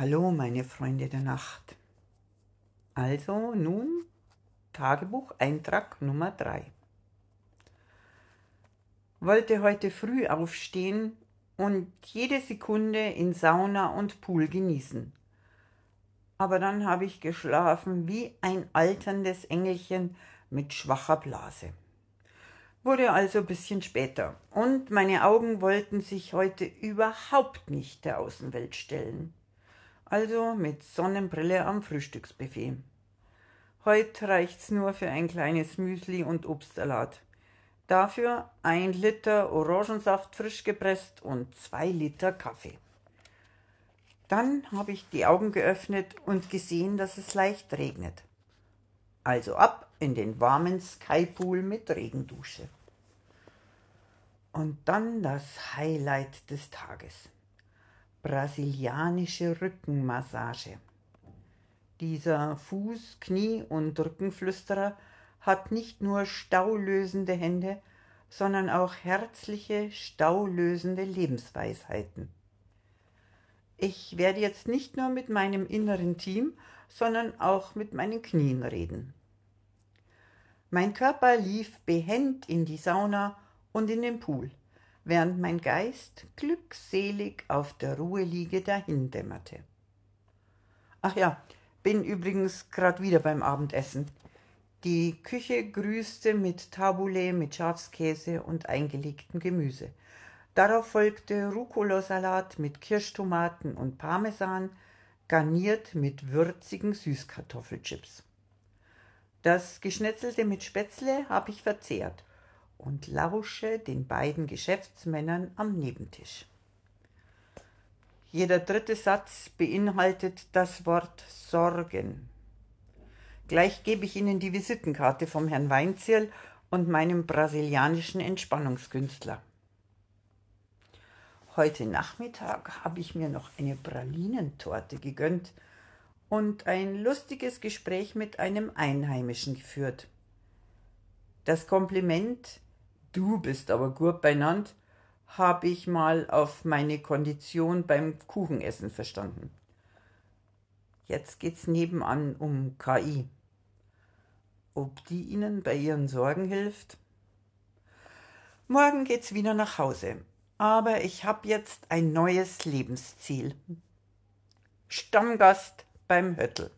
Hallo, meine Freunde der Nacht. Also nun Tagebucheintrag Nummer 3. Wollte heute früh aufstehen und jede Sekunde in Sauna und Pool genießen. Aber dann habe ich geschlafen wie ein alterndes Engelchen mit schwacher Blase. Wurde also ein bisschen später und meine Augen wollten sich heute überhaupt nicht der Außenwelt stellen also mit Sonnenbrille am Frühstücksbuffet. Heute reicht's nur für ein kleines Müsli und Obstsalat. Dafür ein Liter Orangensaft frisch gepresst und zwei Liter Kaffee. Dann habe ich die Augen geöffnet und gesehen, dass es leicht regnet. Also ab in den warmen Skypool mit Regendusche. Und dann das Highlight des Tages brasilianische Rückenmassage. Dieser Fuß-, Knie- und Rückenflüsterer hat nicht nur staulösende Hände, sondern auch herzliche, staulösende Lebensweisheiten. Ich werde jetzt nicht nur mit meinem inneren Team, sondern auch mit meinen Knien reden. Mein Körper lief behend in die Sauna und in den Pool während mein Geist glückselig auf der Ruheliege dahindämmerte. Ach ja, bin übrigens grad wieder beim Abendessen. Die Küche grüßte mit Tabule mit Schafskäse und eingelegtem Gemüse. Darauf folgte Rucola-Salat mit Kirschtomaten und Parmesan, garniert mit würzigen Süßkartoffelchips. Das Geschnetzelte mit Spätzle habe ich verzehrt und lausche den beiden Geschäftsmännern am Nebentisch. Jeder dritte Satz beinhaltet das Wort Sorgen. Gleich gebe ich Ihnen die Visitenkarte vom Herrn Weinzierl und meinem brasilianischen Entspannungskünstler. Heute Nachmittag habe ich mir noch eine Pralinentorte gegönnt und ein lustiges Gespräch mit einem Einheimischen geführt. Das Kompliment Du bist aber gut beinand, habe ich mal auf meine Kondition beim Kuchenessen verstanden. Jetzt geht's nebenan um KI. Ob die Ihnen bei Ihren Sorgen hilft? Morgen geht's wieder nach Hause, aber ich habe jetzt ein neues Lebensziel. Stammgast beim Höttl.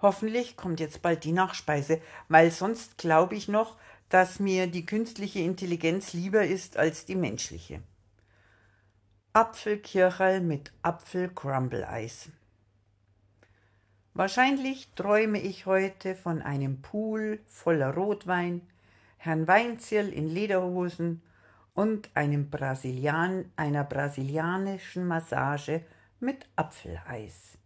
Hoffentlich kommt jetzt bald die Nachspeise, weil sonst glaube ich noch, dass mir die künstliche Intelligenz lieber ist als die menschliche. Apfelkircherl mit Apfel-Crumble-Eis. Wahrscheinlich träume ich heute von einem Pool voller Rotwein, Herrn Weinzierl in Lederhosen und einem Brasilian, einer brasilianischen Massage mit Apfeleis.